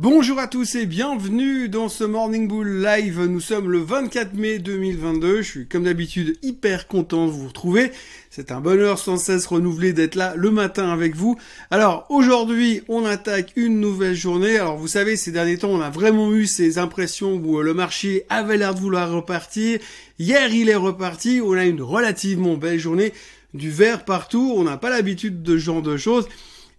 Bonjour à tous et bienvenue dans ce Morning Bull Live. Nous sommes le 24 mai 2022. Je suis comme d'habitude hyper content de vous retrouver. C'est un bonheur sans cesse renouvelé d'être là le matin avec vous. Alors aujourd'hui, on attaque une nouvelle journée. Alors vous savez, ces derniers temps, on a vraiment eu ces impressions où le marché avait l'air de vouloir repartir. Hier, il est reparti. On a une relativement belle journée. Du vert partout. On n'a pas l'habitude de ce genre de choses.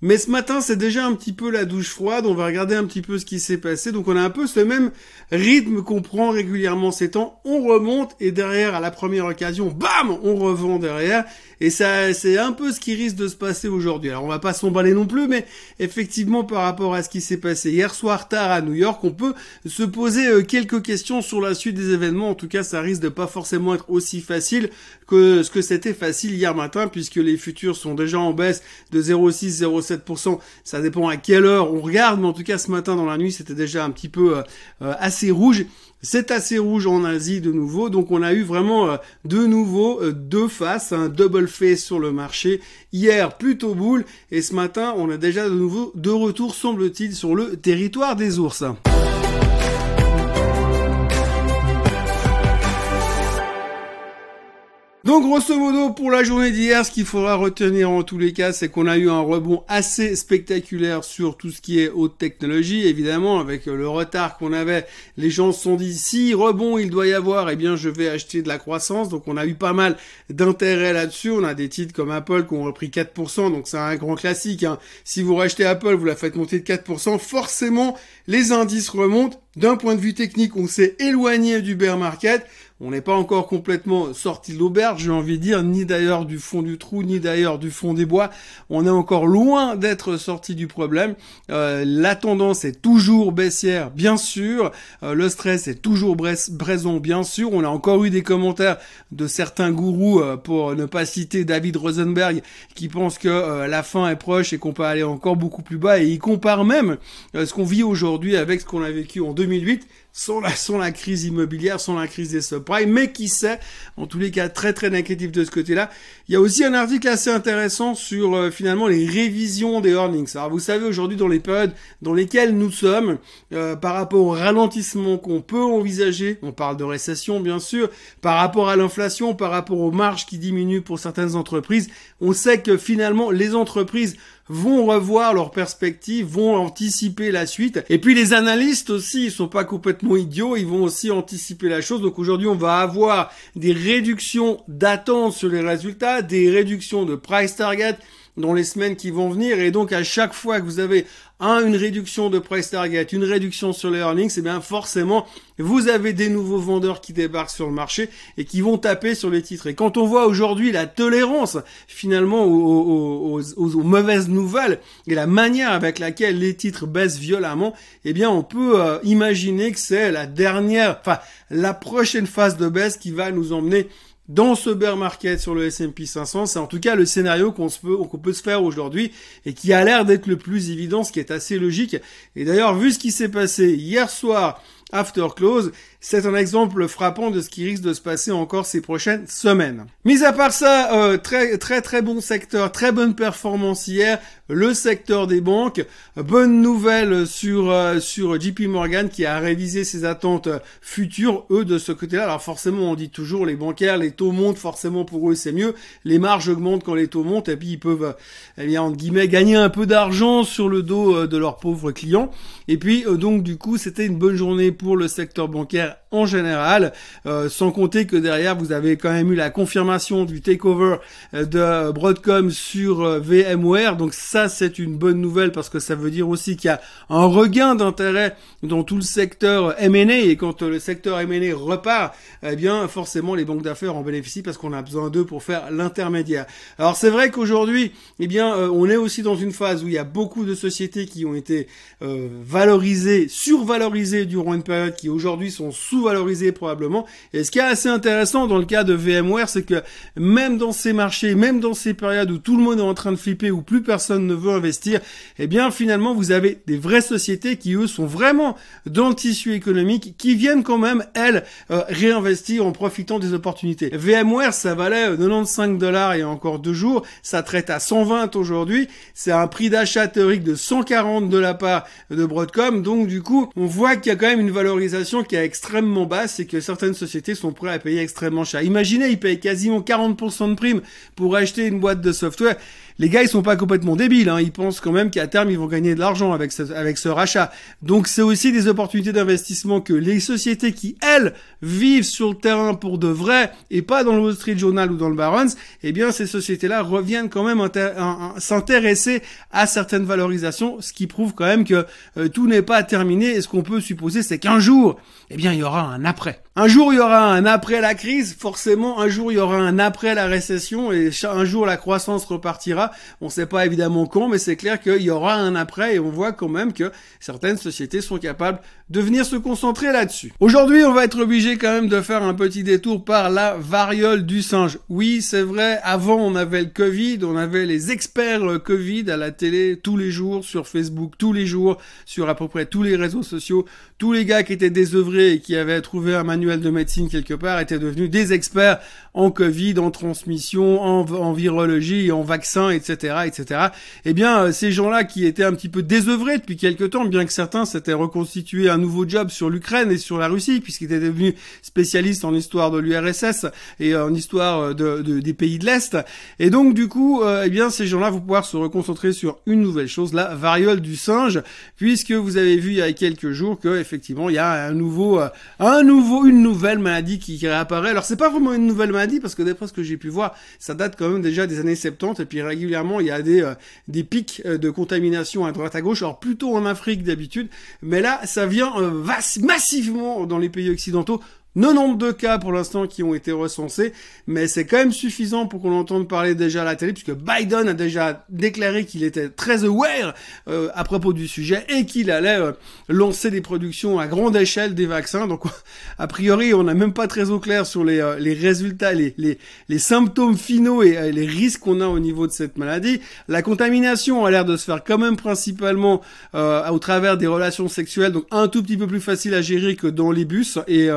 Mais ce matin, c'est déjà un petit peu la douche froide. On va regarder un petit peu ce qui s'est passé. Donc on a un peu ce même rythme qu'on prend régulièrement ces temps. On remonte et derrière, à la première occasion, bam, on revend derrière. Et ça, c'est un peu ce qui risque de se passer aujourd'hui. Alors on va pas s'emballer non plus, mais effectivement, par rapport à ce qui s'est passé hier soir tard à New York, on peut se poser euh, quelques questions sur la suite des événements. En tout cas, ça risque de pas forcément être aussi facile que ce que c'était facile hier matin, puisque les futurs sont déjà en baisse de 0,6, 0,7% ça dépend à quelle heure on regarde, mais en tout cas ce matin dans la nuit c'était déjà un petit peu euh, euh, assez rouge. C'est assez rouge en Asie de nouveau, donc on a eu vraiment euh, de nouveau deux faces, un double face sur le marché. Hier plutôt boule et ce matin on a déjà de nouveau de retour semble-t-il sur le territoire des ours. Donc grosso modo pour la journée d'hier, ce qu'il faudra retenir en tous les cas, c'est qu'on a eu un rebond assez spectaculaire sur tout ce qui est haute technologie, évidemment avec le retard qu'on avait. Les gens se sont dit si rebond il doit y avoir, eh bien je vais acheter de la croissance. Donc on a eu pas mal d'intérêt là-dessus. On a des titres comme Apple qui ont repris 4%, donc c'est un grand classique. Hein. Si vous rachetez Apple, vous la faites monter de 4%, forcément les indices remontent. D'un point de vue technique, on s'est éloigné du bear market. On n'est pas encore complètement sorti de l'auberge, j'ai envie de dire, ni d'ailleurs du fond du trou, ni d'ailleurs du fond des bois. On est encore loin d'être sorti du problème. Euh, la tendance est toujours baissière, bien sûr. Euh, le stress est toujours présent, bien sûr. On a encore eu des commentaires de certains gourous, euh, pour ne pas citer David Rosenberg, qui pense que la fin est proche et qu'on peut aller encore beaucoup plus bas. Et il compare même ce qu'on vit aujourd'hui avec ce qu'on a vécu en 2008 sans la, crise immobilière, sans la crise des subprimes, mais qui sait, en tous les cas très très négatif de ce côté-là. Il y a aussi un article assez intéressant sur euh, finalement les révisions des earnings. Alors vous savez aujourd'hui dans les périodes dans lesquelles nous sommes, euh, par rapport au ralentissement qu'on peut envisager, on parle de récession bien sûr, par rapport à l'inflation, par rapport aux marges qui diminuent pour certaines entreprises, on sait que finalement les entreprises vont revoir leurs perspectives, vont anticiper la suite. Et puis les analystes aussi, ils sont pas complètement idiots, ils vont aussi anticiper la chose. Donc aujourd'hui, on va avoir des réductions d'attente sur les résultats, des réductions de price target, dans les semaines qui vont venir. Et donc, à chaque fois que vous avez un, une réduction de price target, une réduction sur les earnings, et eh bien forcément, vous avez des nouveaux vendeurs qui débarquent sur le marché et qui vont taper sur les titres. Et quand on voit aujourd'hui la tolérance finalement aux, mauvaises nouvelles et la manière avec laquelle les titres baissent violemment, eh bien on peut euh, imaginer que c'est la dernière, enfin la prochaine phase de baisse qui va nous emmener dans ce bear market sur le S&P 500, c'est en tout cas le scénario qu'on peut, se faire aujourd'hui et qui a l'air d'être le plus évident, ce qui est assez logique. Et d'ailleurs, vu ce qui s'est passé hier soir after close, c'est un exemple frappant de ce qui risque de se passer encore ces prochaines semaines. Mis à part ça, euh, très très très bon secteur, très bonne performance hier, le secteur des banques. Bonne nouvelle sur euh, sur JP Morgan qui a révisé ses attentes futures eux de ce côté-là. Alors forcément, on dit toujours les bancaires, les taux montent forcément pour eux c'est mieux. Les marges augmentent quand les taux montent et puis ils peuvent eh bien entre guillemets gagner un peu d'argent sur le dos euh, de leurs pauvres clients. Et puis donc du coup, c'était une bonne journée pour le secteur bancaire en général, euh, sans compter que derrière vous avez quand même eu la confirmation du takeover euh, de Broadcom sur euh, VMware, donc ça c'est une bonne nouvelle parce que ça veut dire aussi qu'il y a un regain d'intérêt dans tout le secteur M&A et quand le secteur M&A repart, eh bien forcément les banques d'affaires en bénéficient parce qu'on a besoin d'eux pour faire l'intermédiaire. Alors c'est vrai qu'aujourd'hui, eh bien on est aussi dans une phase où il y a beaucoup de sociétés qui ont été valorisées, survalorisées durant une période qui aujourd'hui sont sous-valorisés probablement. Et ce qui est assez intéressant dans le cas de VMware, c'est que même dans ces marchés, même dans ces périodes où tout le monde est en train de flipper, où plus personne ne veut investir, eh bien finalement vous avez des vraies sociétés qui eux sont vraiment dans le tissu économique, qui viennent quand même elles euh, réinvestir en profitant des opportunités. VMware ça valait 95 euh, dollars il y a encore deux jours, ça traite à 120 aujourd'hui, c'est un prix d'achat théorique de 140 de la part de Broadcom, donc du coup on voit qu'il y a quand même une valorisation qui est extrêmement basse et que certaines sociétés sont prêtes à payer extrêmement cher. Imaginez, ils payent quasiment 40% de primes pour acheter une boîte de software les gars ils sont pas complètement débiles, hein. ils pensent quand même qu'à terme ils vont gagner de l'argent avec ce, avec ce rachat. Donc c'est aussi des opportunités d'investissement que les sociétés qui elles vivent sur le terrain pour de vrai et pas dans le Wall Street Journal ou dans le Barron's, eh bien ces sociétés-là reviennent quand même s'intéresser à certaines valorisations, ce qui prouve quand même que euh, tout n'est pas terminé. Et ce qu'on peut supposer, c'est qu'un jour, eh bien il y aura un après. Un jour il y aura un après la crise, forcément un jour il y aura un après la récession et un jour la croissance repartira. On ne sait pas évidemment quand, mais c'est clair qu'il y aura un après et on voit quand même que certaines sociétés sont capables de venir se concentrer là-dessus. Aujourd'hui, on va être obligé quand même de faire un petit détour par la variole du singe. Oui, c'est vrai, avant on avait le Covid, on avait les experts Covid à la télé tous les jours, sur Facebook tous les jours, sur à peu près tous les réseaux sociaux. Tous les gars qui étaient désœuvrés et qui avaient trouvé un manuel de médecine quelque part étaient devenus des experts en Covid, en transmission, en, virologie, en vaccins, etc., etc. Eh bien, euh, ces gens-là qui étaient un petit peu désœuvrés depuis quelque temps, bien que certains s'étaient reconstitués nouveau job sur l'Ukraine et sur la Russie, puisqu'ils étaient devenus spécialistes en histoire de l'URSS et en histoire euh, de, des pays de l'Est. Et donc, du coup, euh, eh bien, ces gens-là vont pouvoir se reconcentrer sur une nouvelle chose, la variole du singe, puisque vous avez vu il y a quelques jours que effectivement, il y a un nouveau, un nouveau, une nouvelle maladie qui, qui réapparaît. Alors, c'est pas vraiment une nouvelle maladie parce que d'après ce que j'ai pu voir, ça date quand même déjà des années 70 et puis régulièrement il y a des euh, des pics euh, de contamination à droite à gauche, alors plutôt en Afrique d'habitude, mais là ça vient euh, massivement dans les pays occidentaux 92 cas pour l'instant qui ont été recensés, mais c'est quand même suffisant pour qu'on entende parler déjà à la télé, puisque Biden a déjà déclaré qu'il était très aware euh, à propos du sujet et qu'il allait euh, lancer des productions à grande échelle des vaccins. Donc, a priori, on n'a même pas très au clair sur les, euh, résultats, les, les, les, symptômes finaux et les risques qu'on a au niveau de cette maladie. La contamination a l'air de se faire quand même principalement au travers des relations sexuelles, donc un tout petit peu plus facile à gérer que dans les bus et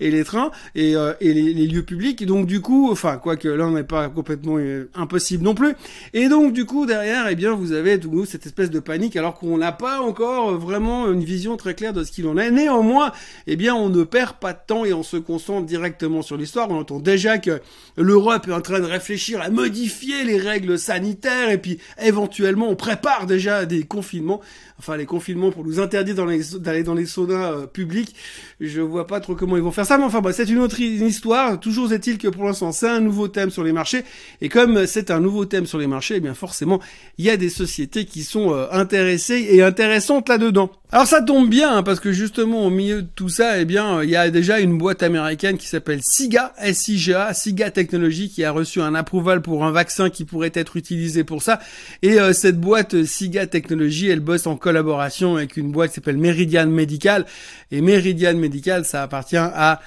et les trains et, euh, et les, les, lieux publics. Et donc du coup, enfin quoique là on n'est pas complètement euh, impossible non plus. Et donc du coup derrière, eh bien vous avez tout cette espèce de panique alors qu'on n'a pas encore vraiment une vision très claire de ce qu'il en est. Néanmoins, eh bien on ne perd pas de temps et on se concentre directement sur l'histoire. On entend déjà que l'Europe est en train de réfléchir à modifier les règles sanitaires et puis éventuellement on prépare déjà des confinements enfin les confinements pour nous interdire d'aller dans les saunas euh, publics. Je vois pas trop comment ils vont faire bah, c'est une autre histoire. Toujours est-il que pour l'instant c'est un nouveau thème sur les marchés, et comme c'est un nouveau thème sur les marchés, eh bien forcément il y a des sociétés qui sont euh, intéressées et intéressantes là-dedans. Alors ça tombe bien hein, parce que justement au milieu de tout ça, eh bien il y a déjà une boîte américaine qui s'appelle SIGA, S-I-G-A, SIGA Technology qui a reçu un approval pour un vaccin qui pourrait être utilisé pour ça. Et euh, cette boîte SIGA Technology, elle bosse encore collaboration avec une boîte qui s'appelle Meridian Medical. Et Meridian Medical, ça appartient à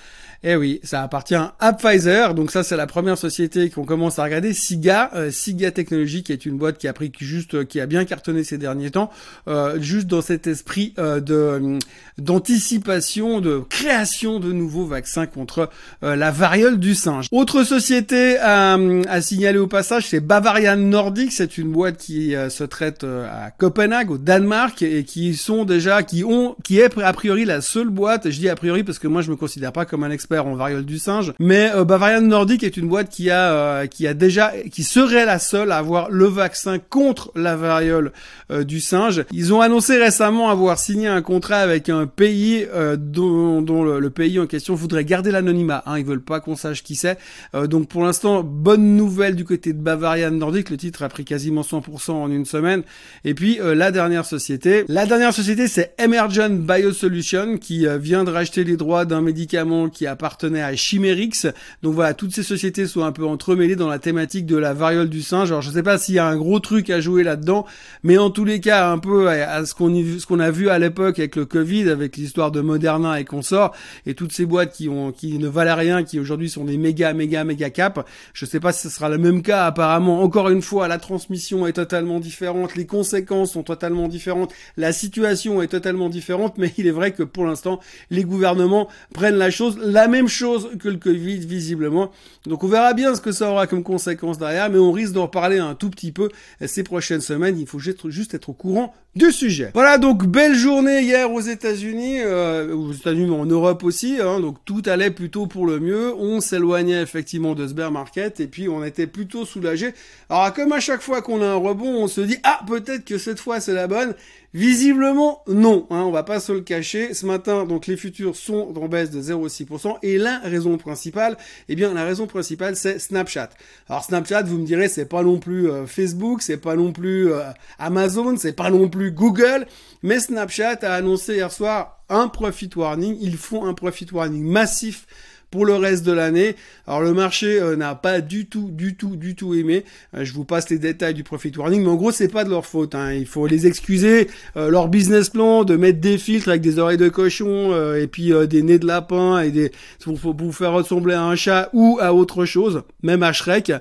eh oui, ça appartient à Pfizer. Donc ça, c'est la première société qu'on commence à regarder. Siga, euh, Siga Technology, qui est une boîte qui a pris juste, qui a bien cartonné ces derniers temps, euh, juste dans cet esprit euh, de d'anticipation, de création de nouveaux vaccins contre la variole du singe. Autre société à, à signaler au passage, c'est Bavarian Nordic. C'est une boîte qui se traite à Copenhague, au Danemark, et qui sont déjà, qui ont, qui est a priori la seule boîte. Je dis a priori parce que moi, je me considère pas comme un expert en variole du singe. Mais euh, Bavarian Nordic est une boîte qui a euh, qui a déjà qui serait la seule à avoir le vaccin contre la variole euh, du singe. Ils ont annoncé récemment avoir signé un contrat avec un pays dont, le, pays en question voudrait garder l'anonymat. Hein, ils veulent pas qu'on sache qui c'est. donc pour l'instant, bonne nouvelle du côté de Bavarian Nordic. Le titre a pris quasiment 100% en une semaine. Et puis la dernière société, la dernière société c'est Emergent Biosolution qui vient de racheter les droits d'un médicament qui a appartenait à Chimerix. Donc voilà, toutes ces sociétés sont un peu entremêlées dans la thématique de la variole du singe. Alors je sais pas s'il y a un gros truc à jouer là-dedans, mais en tous les cas, un peu à ce qu'on a vu à l'époque avec le Covid, avec l'histoire de Moderna et consorts, et toutes ces boîtes qui ont qui ne valaient rien, qui aujourd'hui sont des méga méga méga cap. Je sais pas si ce sera le même cas. Apparemment, encore une fois, la transmission est totalement différente, les conséquences sont totalement différentes, la situation est totalement différente, mais il est vrai que pour l'instant, les gouvernements prennent la chose la même chose que le Covid visiblement. Donc on verra bien ce que ça aura comme conséquence derrière, mais on risque d'en reparler un tout petit peu ces prochaines semaines. Il faut juste être au courant du sujet. Voilà donc belle journée hier aux États-Unis, euh, aux États-Unis mais en Europe aussi. Hein, donc tout allait plutôt pour le mieux. On s'éloignait effectivement de ce bear market et puis on était plutôt soulagé. Alors comme à chaque fois qu'on a un rebond, on se dit ah peut-être que cette fois c'est la bonne. Visiblement, non, hein, on va pas se le cacher. Ce matin, donc les futurs sont en baisse de 0,6%. Et la raison principale, eh bien la raison principale, c'est Snapchat. Alors Snapchat, vous me direz, c'est pas non plus euh, Facebook, c'est pas non plus euh, Amazon, c'est pas non plus Google, mais Snapchat a annoncé hier soir un profit warning. Ils font un profit warning massif pour le reste de l'année. Alors le marché euh, n'a pas du tout, du tout, du tout aimé. Euh, je vous passe les détails du profit warning, mais en gros c'est pas de leur faute. Hein. Il faut les excuser. Euh, leur business plan de mettre des filtres avec des oreilles de cochon et puis des nez de lapin et des pour, pour, vous faire ressembler à un chat ou à autre chose, même à Shrek.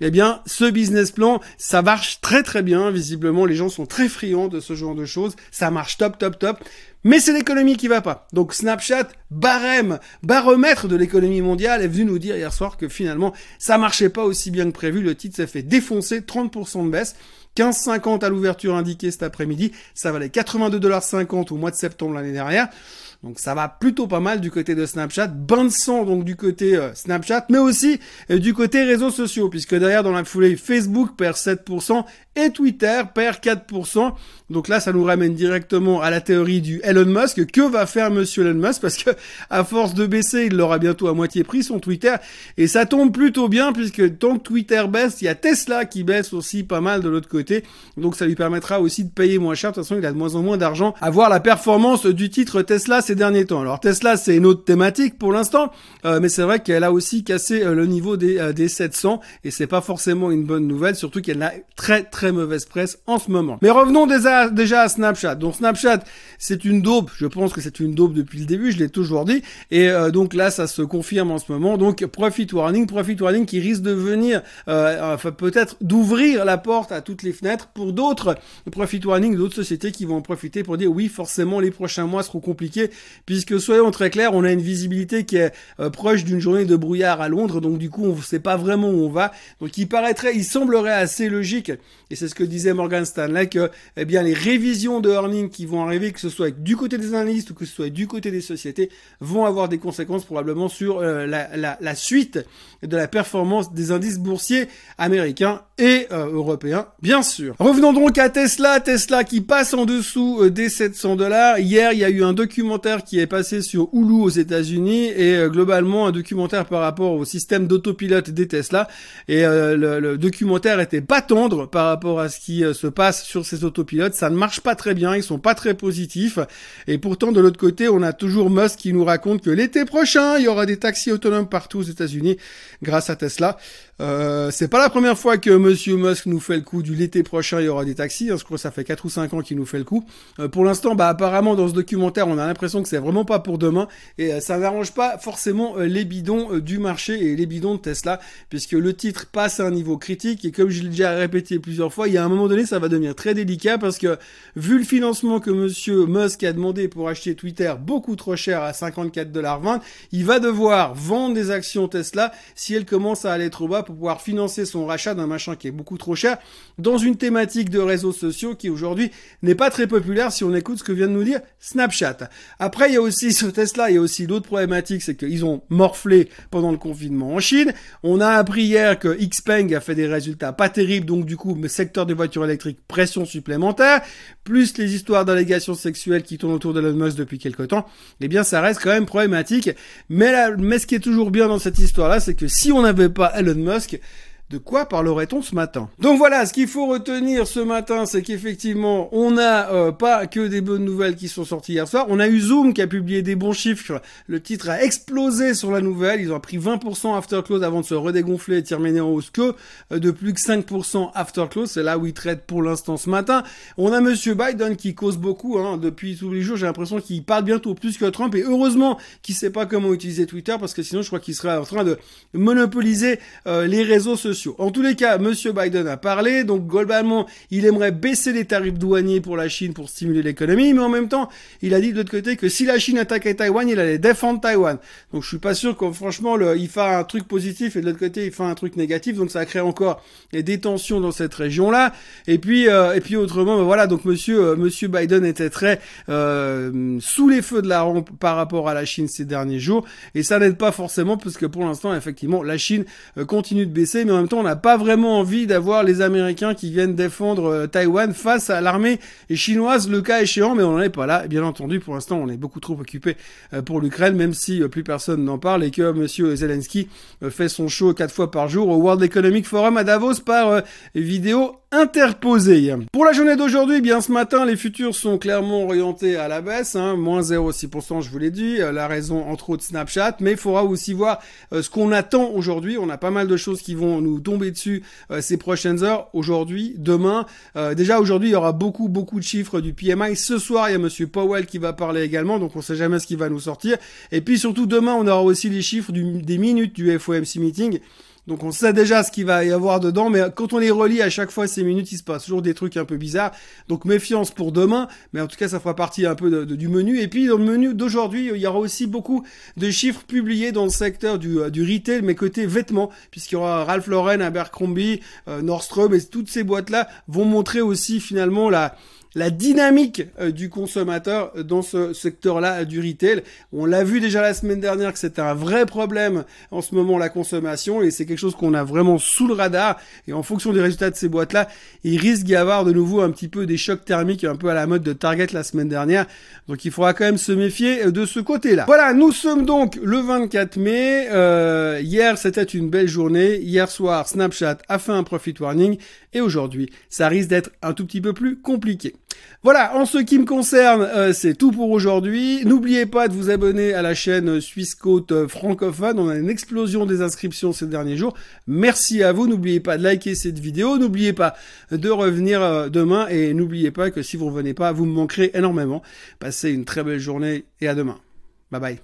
Eh bien, ce business plan, ça marche très très bien. Visiblement, les gens sont très friands de ce genre de choses. Ça marche top, top, top. Mais c'est l'économie qui va pas. Donc Snapchat, barème, baromètre de l'économie mondiale, est venu nous dire hier soir que finalement, ça marchait pas aussi bien que prévu. Le titre s'est fait défoncer, 30% de baisse. 15,50 à l'ouverture indiquée cet après-midi. Ça valait 82,50$ au mois de septembre l'année dernière. Donc ça va plutôt pas mal du côté de Snapchat, bain de sang donc du côté euh, Snapchat, mais aussi euh, du côté réseaux sociaux, puisque derrière dans la foulée Facebook perd 7% et Twitter perd 4%. Donc là, ça nous ramène directement à la théorie du Elon Musk. Que va faire Monsieur Elon Musk? Parce que à force de baisser, il l'aura bientôt à moitié pris son Twitter, et ça tombe plutôt bien puisque tant que Twitter baisse, il y a Tesla qui baisse aussi pas mal de l'autre côté. Donc ça lui permettra aussi de payer moins cher. De toute façon, il a de moins en moins d'argent à voir la performance du titre Tesla ces derniers temps. Alors Tesla, c'est une autre thématique pour l'instant, euh, mais c'est vrai qu'elle a aussi cassé euh, le niveau des, euh, des 700 et c'est pas forcément une bonne nouvelle, surtout qu'elle a très très mauvaise presse en ce moment. Mais revenons déjà, déjà à Snapchat. Donc Snapchat, c'est une daube. Je pense que c'est une daube depuis le début. Je l'ai toujours dit. Et donc là, ça se confirme en ce moment. Donc profit warning, profit warning qui risque de venir, enfin peut-être d'ouvrir la porte à toutes les fenêtres pour d'autres profit warning, d'autres sociétés qui vont en profiter pour dire oui, forcément les prochains mois seront compliqués puisque soyons très clairs, on a une visibilité qui est euh, proche d'une journée de brouillard à Londres, donc du coup on ne sait pas vraiment où on va. Donc il paraîtrait, il semblerait assez logique, et c'est ce que disait Morgan Stanley, que eh bien les révisions de earnings qui vont arriver, que ce soit du côté des analystes ou que ce soit du côté des sociétés, vont avoir des conséquences probablement sur euh, la, la, suite de la performance des indices boursiers américains et euh, européens, bien sûr. Revenons donc à Tesla, Tesla qui passe en dessous des 700 dollars. Hier, il y a eu un documentaire qui est passé sur Hulu aux États-Unis et euh, globalement un documentaire par rapport au système d'autopilote des Tesla. Et euh, le, documentaire était pas tendre par rapport à ce qui euh, se passe sur ces autopilotes. Ça ne marche pas très bien, ils sont pas très positifs. Et pourtant de l'autre côté, on a toujours Musk qui nous raconte que l'été prochain, il y aura des taxis autonomes partout aux États-Unis grâce à Tesla. Euh, c'est pas la première fois que Monsieur Musk nous fait le coup du l'été prochain il y aura des taxis. Hein, je crois que ça fait 4 ou 5 ans qu'il nous fait le coup. Euh, pour l'instant, bah apparemment dans ce documentaire, on a l'impression que c'est vraiment pas pour demain et euh, ça n'arrange pas forcément les bidons du marché et les bidons de Tesla puisque le titre passe à un niveau critique et comme je l'ai déjà répété plusieurs fois, il y a un moment donné ça va devenir très délicat parce que vu le financement que Monsieur Musk a demandé pour acheter Twitter beaucoup trop cher à 54,20$, il va devoir vendre des actions Tesla si elles commencent à aller trop bas pour pouvoir financer son rachat d'un machin qui est beaucoup trop cher dans une thématique de réseaux sociaux qui aujourd'hui n'est pas très populaire si on écoute ce que vient de nous dire Snapchat. Après, il y a aussi ce Tesla, il y a aussi d'autres problématiques, c'est qu'ils ont morflé pendant le confinement en Chine. On a appris hier que Xpeng a fait des résultats pas terribles, donc du coup, secteur des voitures électriques, pression supplémentaire, plus les histoires d'allégations sexuelles qui tournent autour de Elon Musk depuis quelque temps, eh bien, ça reste quand même problématique. Mais, mais ce qui est toujours bien dans cette histoire-là, c'est que si on n'avait pas Elon Musk, Musk de quoi parlerait-on ce matin? Donc voilà, ce qu'il faut retenir ce matin, c'est qu'effectivement, on n'a euh, pas que des bonnes nouvelles qui sont sorties hier soir. On a eu Zoom qui a publié des bons chiffres. Le titre a explosé sur la nouvelle. Ils ont pris 20% after close avant de se redégonfler et terminer en hausse que euh, de plus que 5% after close. C'est là où ils traitent pour l'instant ce matin. On a Monsieur Biden qui cause beaucoup hein, depuis tous les jours. J'ai l'impression qu'il parle bientôt plus que Trump et heureusement qu'il sait pas comment utiliser Twitter parce que sinon je crois qu'il serait en train de monopoliser euh, les réseaux sociaux. En tous les cas, Monsieur Biden a parlé, donc globalement, il aimerait baisser les tarifs douaniers pour la Chine pour stimuler l'économie, mais en même temps, il a dit de l'autre côté que si la Chine attaquait Taïwan, il allait défendre Taïwan. Donc je suis pas sûr que franchement, il fait un truc positif et de l'autre côté, il fait un truc négatif, donc ça crée encore des tensions dans cette région-là. Et puis, euh, et puis autrement, ben voilà, donc Monsieur euh, Monsieur Biden était très sous les feux de la rampe par rapport à la Chine ces derniers jours, et ça n'aide pas forcément parce que pour l'instant, effectivement, la Chine euh, continue de baisser, on n'a pas vraiment envie d'avoir les Américains qui viennent défendre euh, Taïwan face à l'armée chinoise, le cas échéant, mais on n'en est pas là. Bien entendu, pour l'instant, on est beaucoup trop occupé euh, pour l'Ukraine, même si plus personne n'en parle et que Monsieur Zelensky fait son show quatre fois par jour au World Economic Forum à Davos par vidéo interposée. Pour la journée d'aujourd'hui, eh bien ce matin, les futurs sont clairement orientés à la baisse, hein, moins 0,6%, je vous l'ai dit, la raison entre autres Snapchat, mais il faudra aussi voir ce qu'on attend aujourd'hui. On a pas mal de choses qui vont nous tomber dessus euh, ces prochaines heures. Aujourd'hui, demain. Euh, déjà aujourd'hui, il y aura beaucoup beaucoup de chiffres du PMI. Ce soir, il y a Monsieur Powell qui va parler également, donc on sait jamais ce qui va nous sortir. Et puis surtout demain, on aura aussi les chiffres des minutes du FOMC meeting. Donc on sait déjà ce qu'il va y avoir dedans, mais quand on les relit à chaque fois ces minutes, il se passe toujours des trucs un peu bizarres. Donc méfiance pour demain, mais en tout cas ça fera partie un peu du menu. Et puis dans le menu d'aujourd'hui, il y aura aussi beaucoup de chiffres publiés dans le secteur du, euh, retail, mais côté vêtements, puisqu'il y aura Ralph Lauren, Abercrombie, euh, Nordstrom, et toutes ces boîtes-là vont montrer aussi finalement la la dynamique euh, du consommateur dans ce secteur-là du retail. On l'a vu déjà la semaine dernière que c'était un vrai problème en ce moment la consommation et c'est quelque chose qu'on a vraiment sous le radar et en fonction des résultats de ces boîtes-là, il risque d'y avoir de nouveau un petit peu des chocs thermiques un peu à la mode de Target la semaine dernière. Donc il faudra quand même se méfier euh, de ce côté-là. Voilà, nous sommes donc le 24 mai. Euh, hier, c'était une belle journée. Hier soir, Snapchat a fait un profit warning et aujourd'hui, ça risque d'être un tout petit peu plus compliqué. Voilà, en ce qui me concerne, euh, c'est tout pour aujourd'hui. N'oubliez pas de vous abonner à la chaîne Suisse Côte francophone. On a une explosion des inscriptions ces derniers jours. Merci à vous. N'oubliez pas de liker cette vidéo. N'oubliez pas de revenir euh, demain et n'oubliez pas que si vous ne revenez pas, vous me manquerez énormément. Passez une très belle journée et à demain. Bye bye.